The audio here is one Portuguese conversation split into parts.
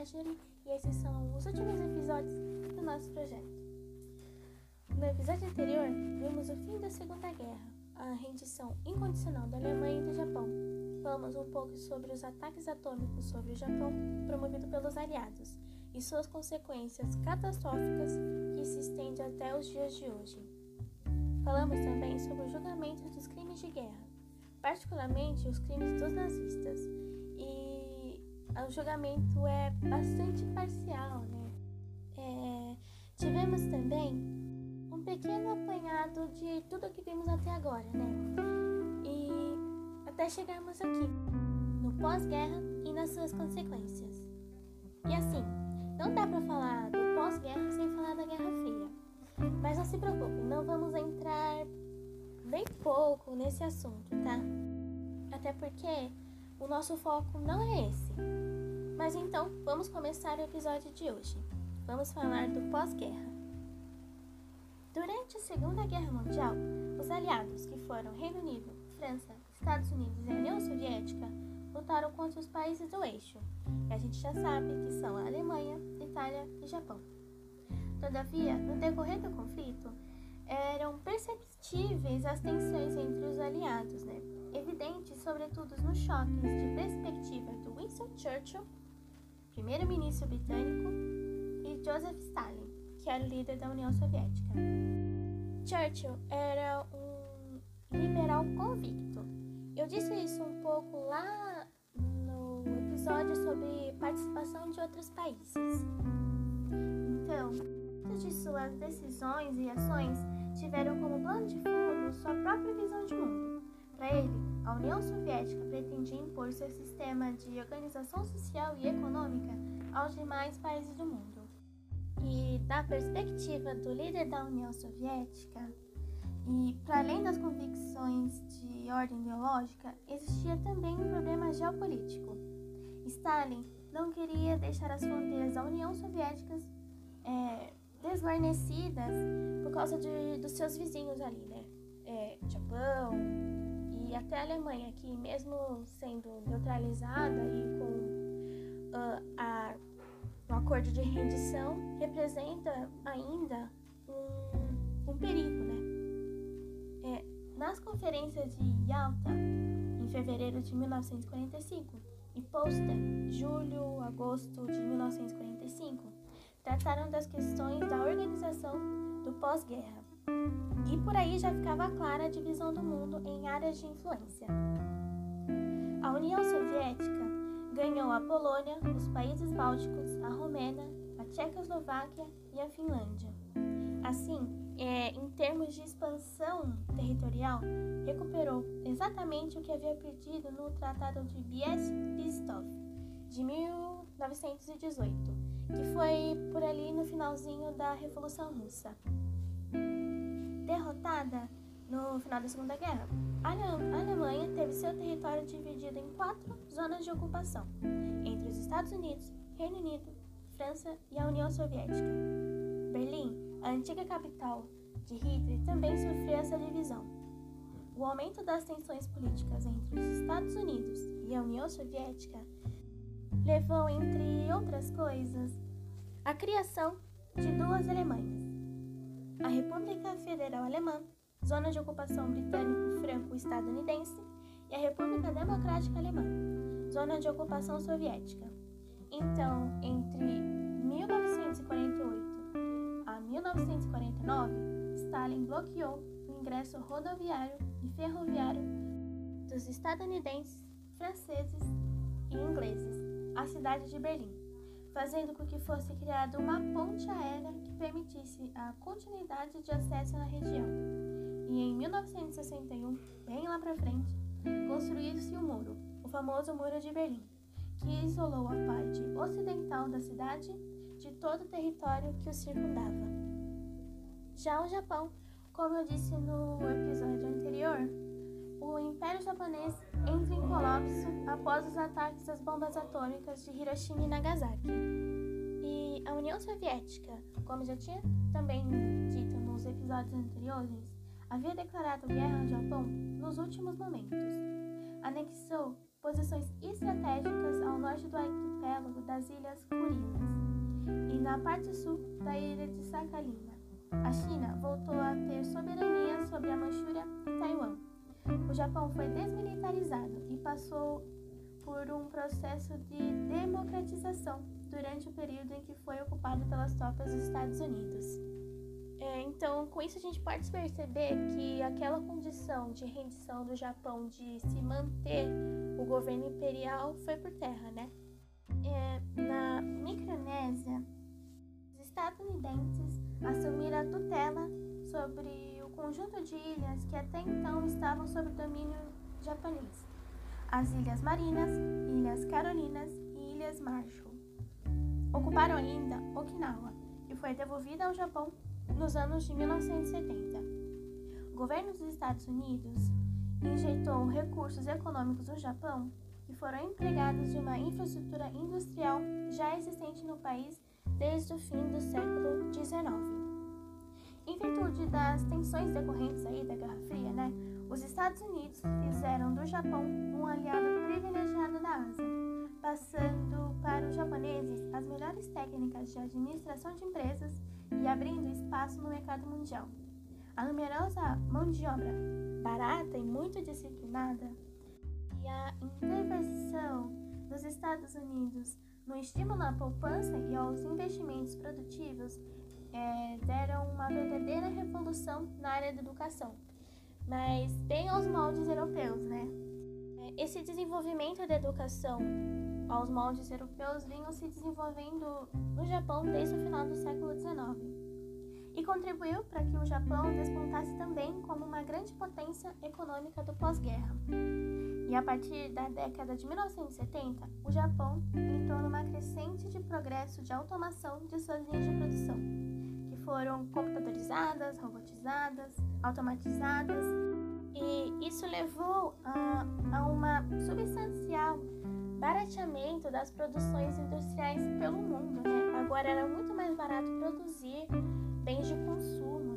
E esses são os últimos episódios do nosso projeto. No episódio anterior, vimos o fim da Segunda Guerra, a rendição incondicional da Alemanha e do Japão. Falamos um pouco sobre os ataques atômicos sobre o Japão promovido pelos aliados e suas consequências catastróficas que se estendem até os dias de hoje. Falamos também sobre o julgamento dos crimes de guerra, particularmente os crimes dos nazistas, o julgamento é bastante parcial, né? É, tivemos também um pequeno apanhado de tudo que vimos até agora, né? E até chegarmos aqui, no pós-guerra e nas suas consequências. E assim, não dá para falar do pós-guerra sem falar da Guerra Fria. Mas não se preocupe, não vamos entrar bem pouco nesse assunto, tá? Até porque o nosso foco não é esse. Mas então, vamos começar o episódio de hoje. Vamos falar do pós-guerra. Durante a Segunda Guerra Mundial, os aliados, que foram Reino Unido, França, Estados Unidos e a União Soviética, lutaram contra os países do eixo, que a gente já sabe que são a Alemanha, Itália e Japão. Todavia, no decorrer do conflito, eram perceptíveis as tensões entre os aliados, né? evidentes sobretudo nos choques de perspectiva do Winston Churchill, primeiro-ministro britânico, e Joseph Stalin, que era o líder da União Soviética. Churchill era um liberal convicto. Eu disse isso um pouco lá no episódio sobre participação de outros países. Então, de suas decisões e ações tiveram como plano de fundo sua própria visão de mundo. Para ele, a União Soviética pretendia impor seu sistema de organização social e econômica aos demais países do mundo. E, da perspectiva do líder da União Soviética, e para além das convicções de ordem ideológica, existia também um problema geopolítico. Stalin não queria deixar as fronteiras da União Soviética é, desguarnecidas por causa de, dos seus vizinhos ali, né? É, Japão e até a Alemanha, que mesmo sendo neutralizada e com uh, a, um acordo de rendição, representa ainda um, um perigo, né? É, nas conferências de Yalta, em fevereiro de 1945, e Potsdam, julho, agosto de 1945, trataram das questões da organização do pós-guerra. E por aí já ficava clara a divisão do mundo em áreas de influência. A União Soviética ganhou a Polônia, os países bálticos, a Romênia, a Tchecoslováquia e a Finlândia. Assim, é, em termos de expansão territorial, recuperou exatamente o que havia perdido no Tratado de Brest-Litovsk de 1918 que foi por ali no finalzinho da Revolução Russa. Derrotada no final da Segunda Guerra, a Alemanha teve seu território dividido em quatro zonas de ocupação, entre os Estados Unidos, Reino Unido, França e a União Soviética. Berlim, a antiga capital de Hitler, também sofreu essa divisão. O aumento das tensões políticas entre os Estados Unidos e a União Soviética levou, entre outras coisas, à criação de duas Alemanhas: a República Federal Alemã, zona de ocupação britânico-franco-estadunidense, e a República Democrática Alemã, zona de ocupação soviética. Então, entre 1948 a 1949, Stalin bloqueou o ingresso rodoviário e ferroviário dos estadunidenses, franceses e ingleses a cidade de Berlim, fazendo com que fosse criada uma ponte aérea que permitisse a continuidade de acesso na região. E em 1961, bem lá para frente, construiu-se o muro, o famoso Muro de Berlim, que isolou a parte ocidental da cidade de todo o território que o circundava. Já o Japão, como eu disse no episódio anterior, o Império Japonês entra em colapso após os ataques das bombas atômicas de Hiroshima e Nagasaki. E a União Soviética, como já tinha também dito nos episódios anteriores, havia declarado guerra ao Japão nos últimos momentos. Anexou posições estratégicas ao norte do arquipélago das Ilhas Kurilas e na parte sul da ilha de Sakhalina. A China voltou a ter soberania sobre a Manchúria e Taiwan. O Japão foi desmilitarizado e passou por um processo de democratização durante o período em que foi ocupado pelas tropas dos Estados Unidos. É, então, com isso a gente pode perceber que aquela condição de rendição do Japão de se manter o governo imperial foi por terra, né? É, na Micronésia, os estadunidenses assumiram a tutela sobre conjunto de ilhas que até então estavam sob domínio japonês: as Ilhas Marinas, Ilhas Carolinas e Ilhas Marshall. Ocuparam ainda Okinawa, que foi devolvida ao Japão nos anos de 1970. O governo dos Estados Unidos injetou recursos econômicos no Japão que foram empregados de uma infraestrutura industrial já existente no país desde o fim do século XIX. Em virtude das tensões decorrentes aí da Guerra Fria, né, os Estados Unidos fizeram do Japão um aliado privilegiado da Ásia, passando para os japoneses as melhores técnicas de administração de empresas e abrindo espaço no mercado mundial. A numerosa mão de obra barata e muito disciplinada e a intervenção dos Estados Unidos no estímulo à poupança e aos investimentos produtivos é, deram uma verdadeira revolução na área da educação, mas bem aos moldes europeus, né? É, esse desenvolvimento da educação aos moldes europeus vinham se desenvolvendo no Japão desde o final do século XIX e contribuiu para que o Japão despontasse também como uma grande potência econômica do pós-guerra. E a partir da década de 1970, o Japão entrou numa crescente de progresso de automação de suas linhas de produção, que foram computadorizadas, robotizadas, automatizadas, e isso levou a, a uma substancial barateamento das produções industriais pelo mundo. Né? Agora era muito mais barato produzir bens de consumo,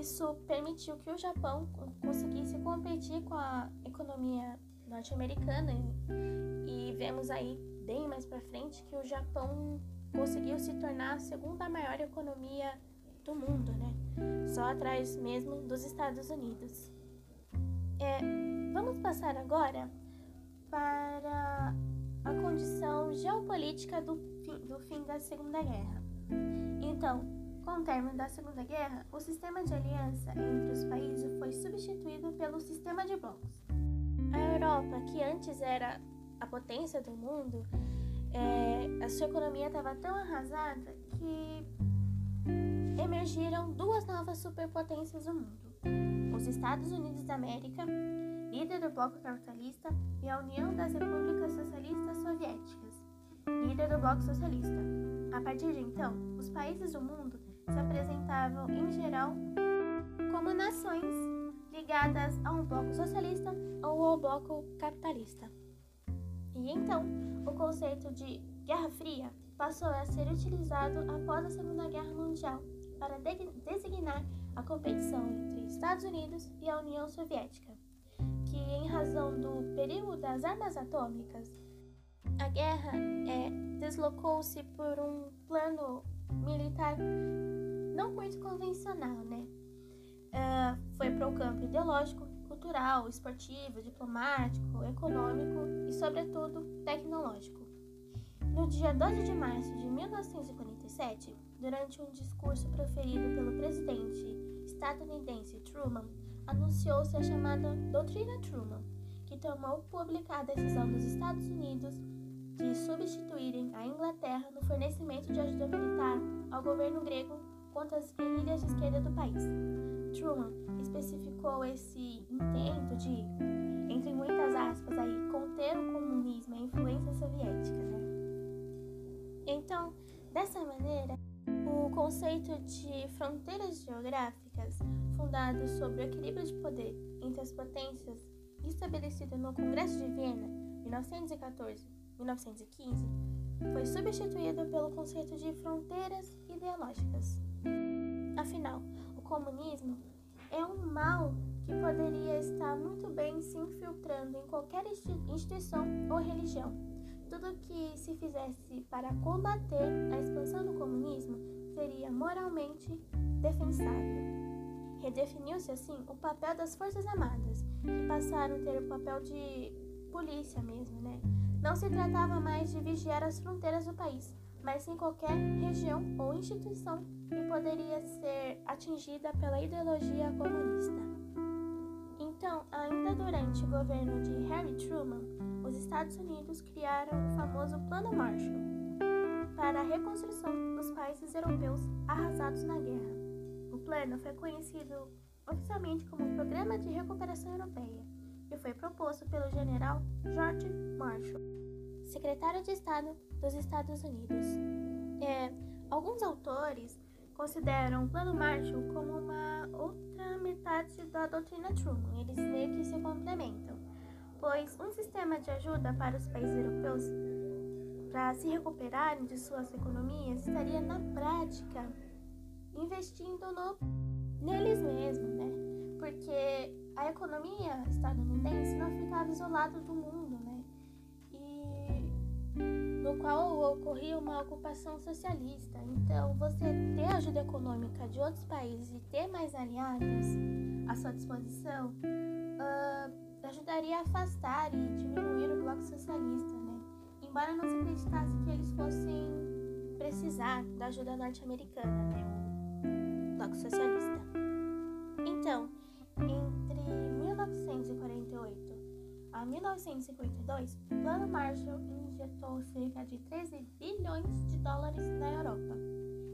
isso permitiu que o Japão conseguisse competir com a economia norte-americana e vemos aí bem mais para frente que o Japão conseguiu se tornar a segunda maior economia do mundo, né? Só atrás mesmo dos Estados Unidos. É, vamos passar agora para a condição geopolítica do fim, do fim da Segunda Guerra. Então, com o término da Segunda Guerra, o sistema de aliança entre os países foi substituído pelo sistema de blocos. A Europa, que antes era a potência do mundo, é, a sua economia estava tão arrasada que emergiram duas novas superpotências do mundo: os Estados Unidos da América, líder do bloco capitalista, e a União das Repúblicas Socialistas Soviéticas, líder do bloco socialista. A partir de então, os países do mundo se apresentavam, em geral, como nações ligadas a um bloco socialista ou ao bloco capitalista. E então, o conceito de Guerra Fria passou a ser utilizado após a Segunda Guerra Mundial para de designar a competição entre Estados Unidos e a União Soviética, que, em razão do perigo das armas atômicas, a guerra é, deslocou-se por um plano militar não muito convencional, né? Uh, foi para o campo ideológico, cultural, esportivo, diplomático, econômico e, sobretudo, tecnológico. No dia 12 de março de 1947, durante um discurso proferido pelo presidente estadunidense Truman, anunciou-se a chamada Doutrina Truman, que tomou pública a decisão dos Estados Unidos de substituírem a Inglaterra no fornecimento de ajuda militar ao governo grego contra as guerrilhas de esquerda do país. Truman especificou esse intento de, entre muitas aspas, aí, conter o comunismo e a influência soviética. Né? Então, dessa maneira, o conceito de fronteiras geográficas, fundado sobre o equilíbrio de poder entre as potências, estabelecido no Congresso de Viena, 1914-1915, foi substituído pelo conceito de fronteiras ideológicas. Afinal, o comunismo é um mal que poderia estar muito bem se infiltrando em qualquer instituição ou religião. Tudo que se fizesse para combater a expansão do comunismo seria moralmente defensável. Redefiniu-se assim o papel das Forças Armadas, que passaram a ter o papel de polícia mesmo, né? Não se tratava mais de vigiar as fronteiras do país, mas sim qualquer região ou instituição que poderia ser atingida pela ideologia comunista. Então, ainda durante o governo de Harry Truman, os Estados Unidos criaram o famoso Plano Marshall para a reconstrução dos países europeus arrasados na guerra. O plano foi conhecido oficialmente como Programa de Recuperação Europeia e foi proposto pelo general George Marshall, secretário de Estado dos Estados Unidos. É, alguns autores consideram o Plano Marshall como uma outra metade da doutrina Truman. Eles meio que se complementam, pois um sistema de ajuda para os países europeus para se recuperarem de suas economias estaria na prática investindo no, neles mesmos, né? Porque a economia estadunidense não ficava isolada do mundo, né? No qual ocorria uma ocupação socialista. Então, você ter ajuda econômica de outros países e ter mais aliados à sua disposição uh, ajudaria a afastar e diminuir o bloco socialista, né? Embora não se acreditasse que eles fossem precisar da ajuda norte-americana, né? O bloco socialista. Então, entre 1948 a 1952, o Plano Marshall injetou cerca de 13 bilhões de dólares na Europa.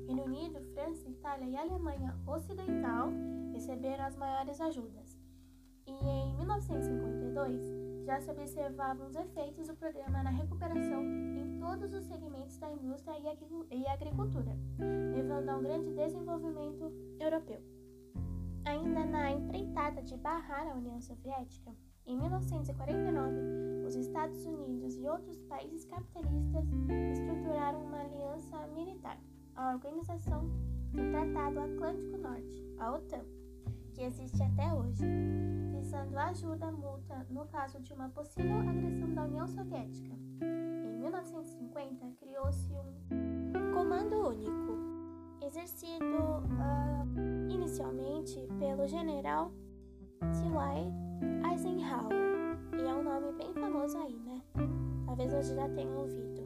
Reino Unido, França, Itália e Alemanha Ocidental receberam as maiores ajudas. E em 1952, já se observavam os efeitos do programa na recuperação em todos os segmentos da indústria e agricultura, levando a um grande desenvolvimento europeu. Ainda na empreitada de barrar a União Soviética, em 1949, os Estados Unidos e outros países capitalistas estruturaram uma aliança militar, a Organização do Tratado Atlântico Norte, a OTAN, que existe até hoje, visando ajuda mútua no caso de uma possível agressão da União Soviética. Em 1950, criou-se um Comando Único, exercido uh, inicialmente pelo general T.Y. Talvez você já tenha ouvido.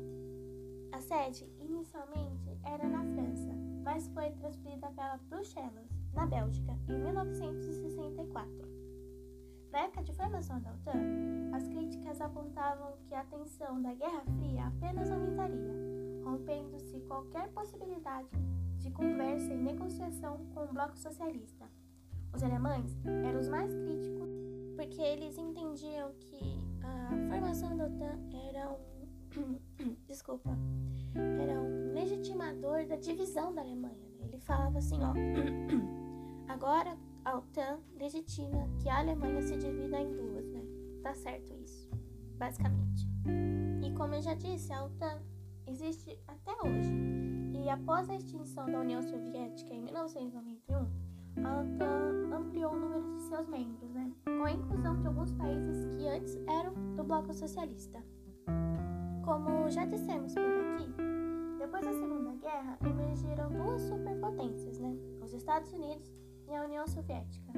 A sede inicialmente era na França, mas foi transferida para Bruxelas, na Bélgica, em 1964. Na época de formação da OTAN, as críticas apontavam que a tensão da Guerra Fria apenas aumentaria, rompendo-se qualquer possibilidade de conversa e negociação com o bloco socialista. Os alemães eram os mais críticos porque eles entendiam que a formação da OTAN era um desculpa, era um legitimador da divisão da Alemanha. Né? Ele falava assim, ó, agora a OTAN legitima que a Alemanha se divida em duas, né? Tá certo isso, basicamente. E como eu já disse, a OTAN existe até hoje. E após a extinção da União Soviética em 1991, a OTAN ampliou o número de seus membros, né? com a inclusão de alguns países que antes eram do bloco socialista. Como já dissemos por aqui, depois da Segunda Guerra emergiram duas superpotências, né? os Estados Unidos e a União Soviética,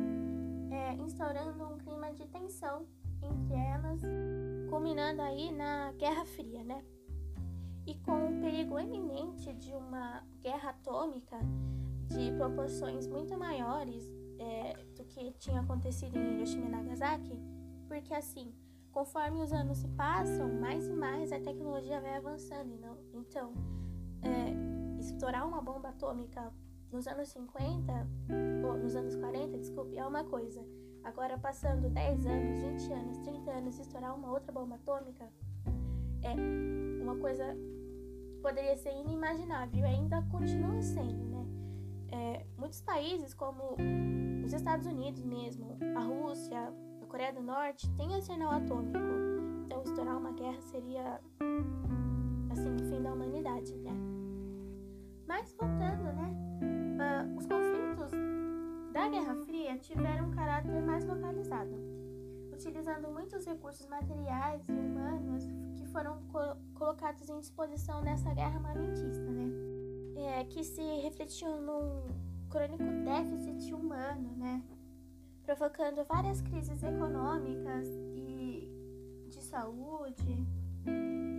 é, instaurando um clima de tensão entre elas, culminando aí na Guerra Fria, né? E com o perigo eminente de uma guerra atômica de proporções muito maiores é, do que tinha acontecido em Hiroshima e Nagasaki, porque assim, conforme os anos se passam, mais e mais a tecnologia vai avançando. Não? Então, é, estourar uma bomba atômica nos anos 50, ou nos anos 40, desculpe, é uma coisa. Agora, passando 10 anos, 20 anos, 30 anos, estourar uma outra bomba atômica é uma coisa que poderia ser inimaginável ainda continua sendo, né? É, muitos países, como os Estados Unidos mesmo, a Rússia, a Coreia do Norte, têm arsenal atômico. Então, estourar uma guerra seria, assim, o fim da humanidade, né? Mas, voltando, né? Uh, os conflitos da Guerra Fria tiveram um caráter mais localizado, utilizando muitos recursos materiais e humanos que foram co colocados em disposição nessa guerra armamentista, né? É, que se refletiam num crônico déficit humano, né? Provocando várias crises econômicas e de saúde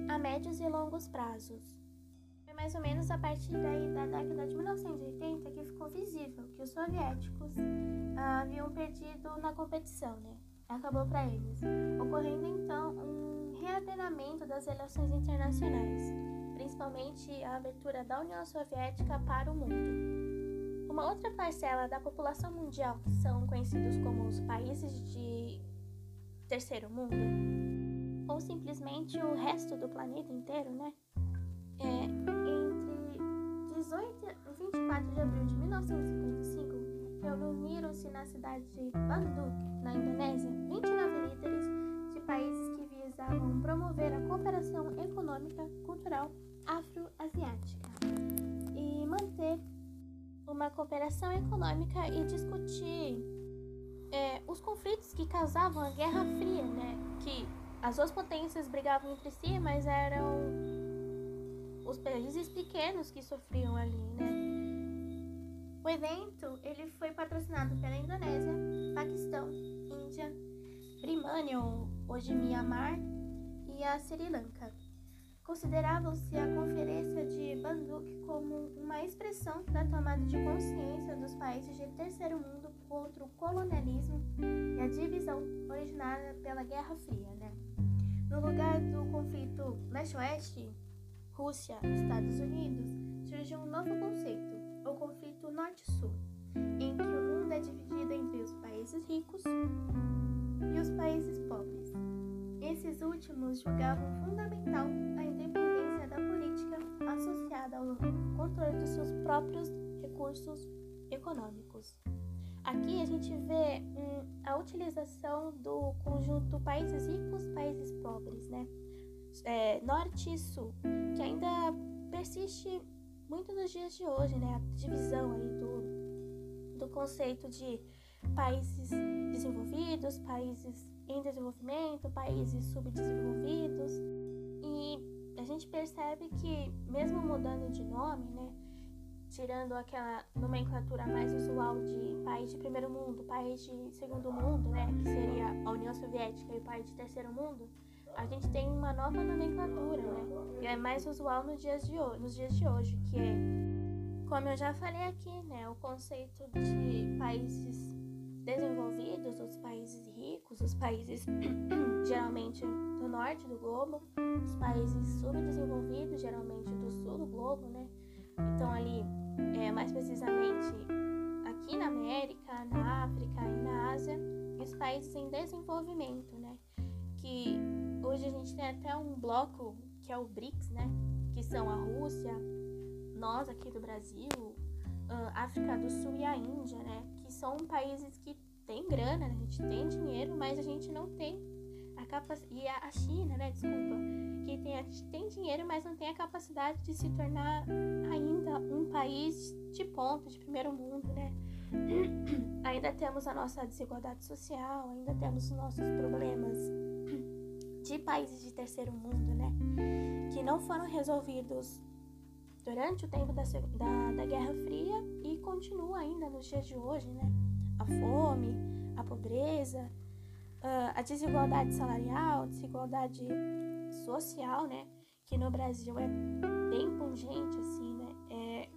a médios e longos prazos. Foi mais ou menos a partir daí da década de 1980 que ficou visível que os soviéticos ah, haviam perdido na competição, né? Acabou para eles, ocorrendo então um reordenamento das relações internacionais, principalmente a abertura da União Soviética para o mundo. Uma outra parcela da população mundial, que são conhecidos como os países de terceiro mundo, ou simplesmente o resto do planeta inteiro, né? É, entre 18 e 24 de abril de 1955, reuniram-se na cidade de Bandung, na Indonésia, 29 líderes de países que visavam promover a cooperação econômica, cultural afro-asiática e manter uma cooperação econômica e discutir é, os conflitos que causavam a Guerra Fria, né? Que as duas potências brigavam entre si, mas eram os países pequenos que sofriam ali, né? O evento ele foi patrocinado pela Indonésia, Paquistão, Índia, Birmania, hoje Myanmar, e a Sri Lanka. Consideravam-se a Conferência de Bandung como uma expressão da tomada de consciência dos países de terceiro mundo contra o colonialismo e a divisão originada pela Guerra Fria, né? No lugar do conflito leste-oeste, Rússia Estados Unidos, surgiu um novo conceito, o conflito norte-sul, em que o mundo é dividido entre os países ricos e os países pobres. Esses últimos julgavam fundamental a política associada ao controle dos seus próprios recursos econômicos. Aqui a gente vê hum, a utilização do conjunto países ricos, países pobres, né? É, norte e sul, que ainda persiste muito nos dias de hoje, né? A divisão aí do, do conceito de países desenvolvidos, países em desenvolvimento, países subdesenvolvidos. E a gente percebe que, mesmo mudando de nome, né? tirando aquela nomenclatura mais usual de país de primeiro mundo, país de segundo mundo, né, que seria a União Soviética e o país de terceiro mundo, a gente tem uma nova nomenclatura, né, que é mais usual nos dias de hoje, nos dias de hoje, que é, como eu já falei aqui, né, o conceito de países desenvolvidos, os países ricos, os países geralmente do norte do globo, os países subdesenvolvidos, geralmente do sul do globo, né? Então ali é, mais precisamente aqui na América, na África e na Ásia, e os países em desenvolvimento, né? Que hoje a gente tem até um bloco que é o BRICS, né? Que são a Rússia, nós aqui do Brasil, África do Sul e a Índia, né? Que são países que têm grana, né? a gente tem dinheiro, mas a gente não tem a capacidade. E a China, né? Desculpa. Que tem, a gente tem dinheiro, mas não tem a capacidade de se tornar ainda um país de ponta, de primeiro mundo, né? ainda temos a nossa desigualdade social, ainda temos os nossos problemas de países de terceiro mundo, né? Que não foram resolvidos durante o tempo da, da, da Guerra Fria e continua ainda nos dias de hoje, né? A fome, a pobreza, a desigualdade salarial, desigualdade social, né? Que no Brasil é bem pungente, assim, né? É,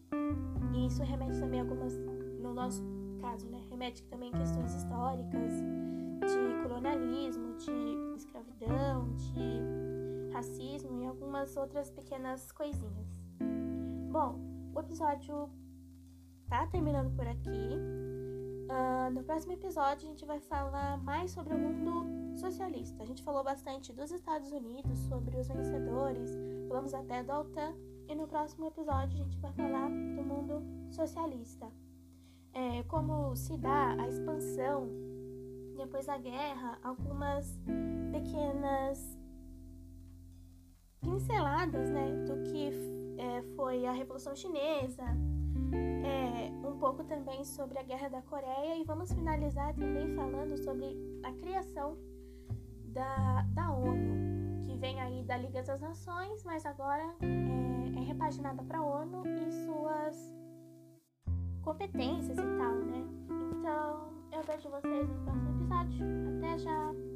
e isso remete também a algumas, no nosso caso, né? Remete também a questões históricas, de colonialismo, de escravidão, de racismo e algumas outras pequenas coisinhas. Bom, o episódio tá terminando por aqui. Uh, no próximo episódio, a gente vai falar mais sobre o mundo socialista. A gente falou bastante dos Estados Unidos, sobre os vencedores, falamos até do OTAN. E no próximo episódio, a gente vai falar do mundo socialista. É, como se dá a expansão depois da guerra, algumas pequenas pinceladas né, do que é, foi a Revolução Chinesa, é, um pouco também sobre a Guerra da Coreia e vamos finalizar também falando sobre a criação da, da ONU, que vem aí da Liga das Nações, mas agora é, é repaginada para a ONU e suas competências e tal, né? Então, eu vejo vocês no próximo episódio. Até já!